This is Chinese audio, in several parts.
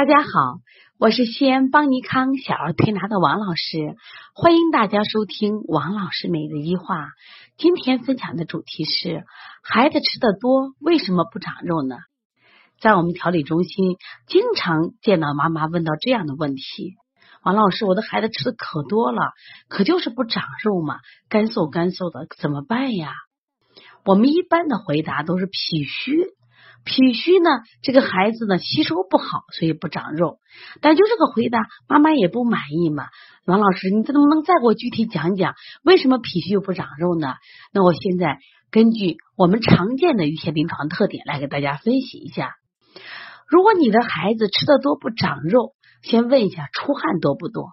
大家好，我是西安邦尼康小儿推拿的王老师，欢迎大家收听王老师每日一话。今天分享的主题是：孩子吃的多，为什么不长肉呢？在我们调理中心，经常见到妈妈问到这样的问题：王老师，我的孩子吃的可多了，可就是不长肉嘛，干瘦干瘦的，怎么办呀？我们一般的回答都是脾虚。脾虚呢，这个孩子呢吸收不好，所以不长肉。但就这个回答，妈妈也不满意嘛。王老师，你能不能再给我具体讲讲，为什么脾虚又不长肉呢？那我现在根据我们常见的一些临床特点来给大家分析一下。如果你的孩子吃的多不长肉，先问一下出汗多不多？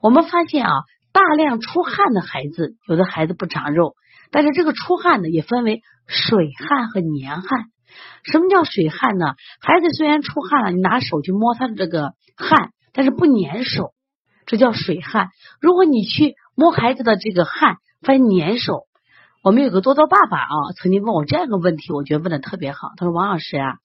我们发现啊，大量出汗的孩子，有的孩子不长肉，但是这个出汗呢也分为水汗和黏汗。什么叫水汗呢？孩子虽然出汗了，你拿手去摸他的这个汗，但是不粘手，这叫水汗。如果你去摸孩子的这个汗，发现粘手，我们有个多多爸爸啊，曾经问我这样一个问题，我觉得问的特别好。他说：“王老师啊，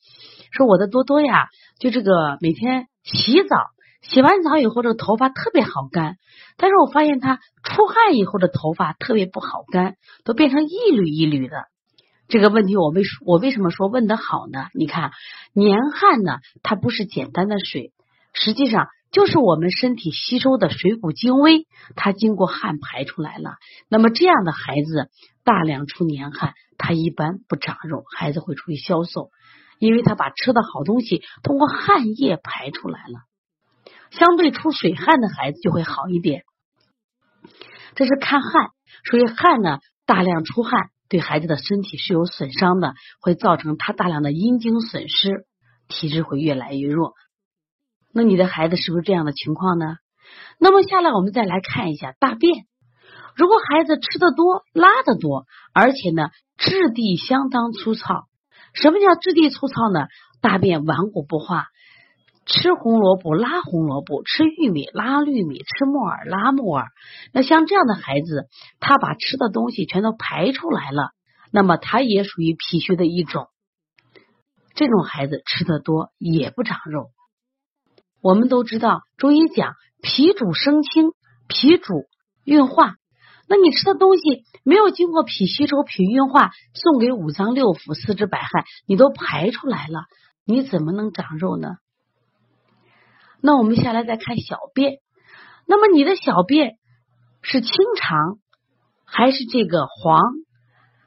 说我的多多呀，就这个每天洗澡，洗完澡以后这个头发特别好干，但是我发现他出汗以后的头发特别不好干，都变成一缕一缕的。”这个问题我为我为什么说问的好呢？你看，年汗呢，它不是简单的水，实际上就是我们身体吸收的水谷精微，它经过汗排出来了。那么这样的孩子大量出年汗，他一般不长肉，孩子会出于消瘦，因为他把吃的好东西通过汗液排出来了。相对出水汗的孩子就会好一点。这是看汗，所以汗呢大量出汗。对孩子的身体是有损伤的，会造成他大量的阴茎损失，体质会越来越弱。那你的孩子是不是这样的情况呢？那么下来我们再来看一下大便。如果孩子吃的多、拉的多，而且呢质地相当粗糙，什么叫质地粗糙呢？大便顽固不化。吃红萝卜拉红萝卜，吃玉米拉玉米，吃木耳拉木耳。那像这样的孩子，他把吃的东西全都排出来了，那么他也属于脾虚的一种。这种孩子吃的多也不长肉。我们都知道中医讲脾主生清，脾主运化。那你吃的东西没有经过脾吸收、脾运化，送给五脏六腑、四肢百骸，你都排出来了，你怎么能长肉呢？那我们下来再看小便，那么你的小便是清长还是这个黄？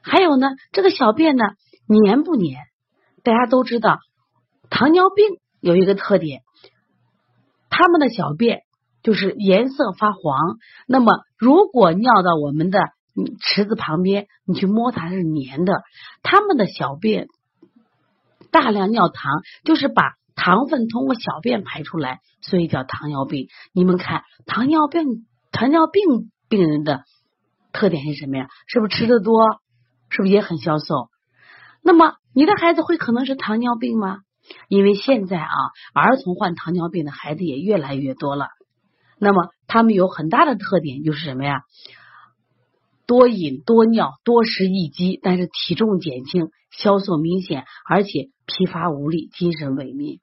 还有呢，这个小便呢黏不黏？大家都知道，糖尿病有一个特点，他们的小便就是颜色发黄。那么如果尿到我们的池子旁边，你去摸它是黏的，他们的小便大量尿糖，就是把。糖分通过小便排出来，所以叫糖尿病。你们看，糖尿病糖尿病病人的特点是什么呀？是不是吃的多？是不是也很消瘦？那么你的孩子会可能是糖尿病吗？因为现在啊，儿童患糖尿病的孩子也越来越多了。那么他们有很大的特点就是什么呀？多饮多尿多食易饥，但是体重减轻，消瘦明显，而且疲乏无力，精神萎靡。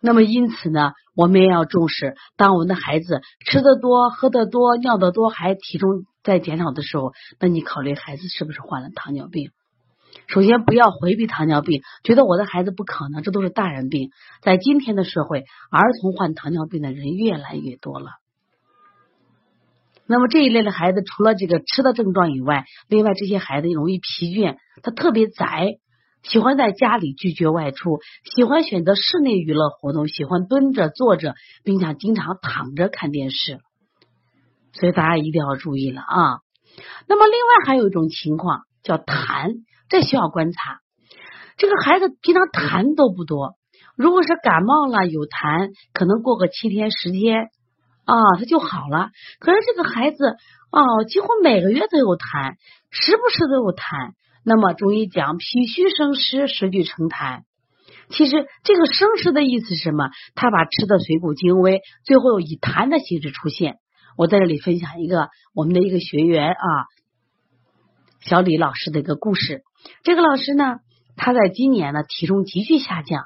那么因此呢，我们也要重视。当我们的孩子吃的多、喝的多、尿的多，还体重在减少的时候，那你考虑孩子是不是患了糖尿病？首先不要回避糖尿病，觉得我的孩子不可能，这都是大人病。在今天的社会，儿童患糖尿病的人越来越多了。那么这一类的孩子，除了这个吃的症状以外，另外这些孩子容易疲倦，他特别宅。喜欢在家里拒绝外出，喜欢选择室内娱乐活动，喜欢蹲着坐着，并且经常躺着看电视，所以大家一定要注意了啊。那么，另外还有一种情况叫痰，这需要观察。这个孩子平常痰都不多，如果是感冒了有痰，可能过个七天十天啊，他就好了。可是这个孩子哦，几乎每个月都有痰，时不时都有痰。那么中医讲脾虚生湿，湿聚成痰。其实这个生湿的意思是什么？他把吃的水谷精微，最后以痰的形式出现。我在这里分享一个我们的一个学员啊，小李老师的一个故事。这个老师呢，他在今年呢体重急剧下降，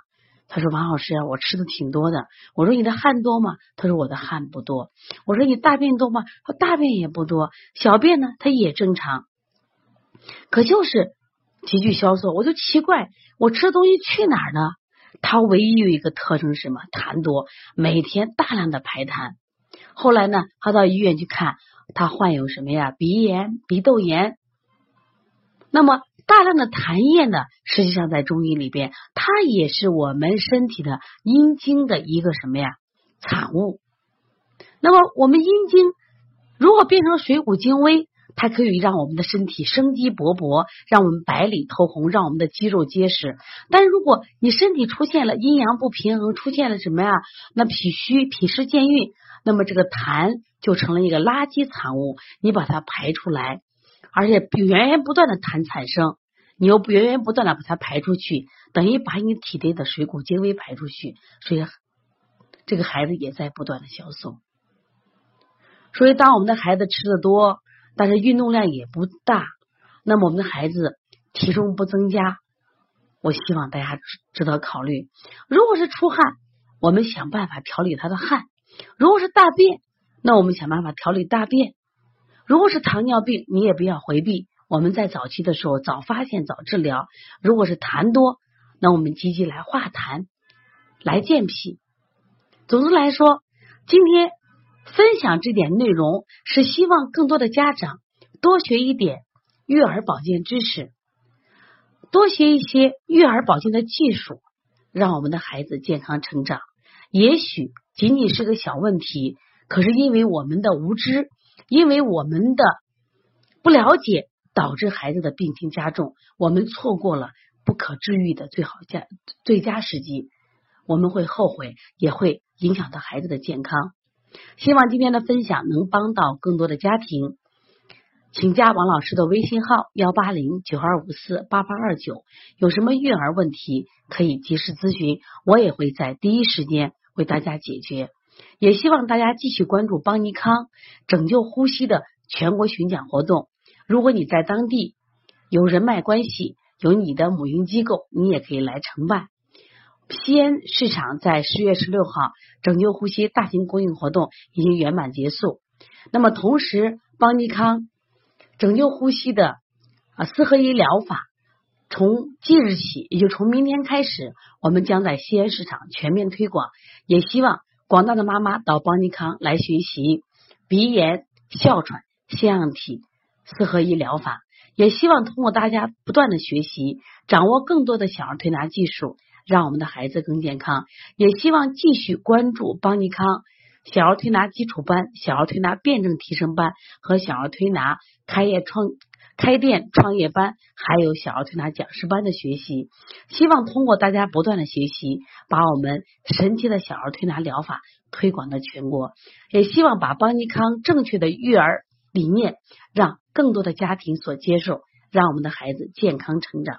他说王老师，我吃的挺多的。我说你的汗多吗？他说我的汗不多。我说你大便多吗？他说大便也不多，小便呢他也正常，可就是急剧消瘦。我就奇怪，我吃的东西去哪儿呢？他唯一有一个特征是什么？痰多，每天大量的排痰。后来呢，他到医院去看，他患有什么呀？鼻炎、鼻窦炎。那么大量的痰液呢，实际上在中医里边，它也是我们身体的阴经的一个什么呀？产物。那么我们阴经如果变成水谷精微。它可以让我们的身体生机勃勃，让我们白里透红，让我们的肌肉结实。但如果你身体出现了阴阳不平衡，出现了什么呀？那脾虚、脾湿健运，那么这个痰就成了一个垃圾产物，你把它排出来，而且源源不断的痰产生，你又源源不断的把它排出去，等于把你体内的水谷精微排出去，所以这个孩子也在不断的消瘦。所以当我们的孩子吃的多。但是运动量也不大，那么我们的孩子体重不增加，我希望大家值得考虑。如果是出汗，我们想办法调理他的汗；如果是大便，那我们想办法调理大便；如果是糖尿病，你也不要回避，我们在早期的时候早发现早治疗。如果是痰多，那我们积极来化痰，来健脾。总之来说，今天。分享这点内容是希望更多的家长多学一点育儿保健知识，多学一些育儿保健的技术，让我们的孩子健康成长。也许仅仅是个小问题，可是因为我们的无知，因为我们的不了解，导致孩子的病情加重，我们错过了不可治愈的最好佳最佳时机，我们会后悔，也会影响到孩子的健康。希望今天的分享能帮到更多的家庭，请加王老师的微信号幺八零九二五四八八二九，有什么育儿问题可以及时咨询，我也会在第一时间为大家解决。也希望大家继续关注邦尼康拯救呼吸的全国巡讲活动。如果你在当地有人脉关系，有你的母婴机构，你也可以来承办。西安市场在十月十六号拯救呼吸大型公益活动已经圆满结束。那么同时，邦尼康拯救呼吸的啊四合一疗法，从即日起，也就从明天开始，我们将在西安市场全面推广。也希望广大的妈妈到邦尼康来学习鼻炎、哮喘、腺样体四合一疗法。也希望通过大家不断的学习，掌握更多的小儿推拿技术。让我们的孩子更健康，也希望继续关注邦尼康小儿推拿基础班、小儿推拿辩证提升班和小儿推拿开业创开店创业班，还有小儿推拿讲师班的学习。希望通过大家不断的学习，把我们神奇的小儿推拿疗法推广到全国。也希望把邦尼康正确的育儿理念让更多的家庭所接受，让我们的孩子健康成长。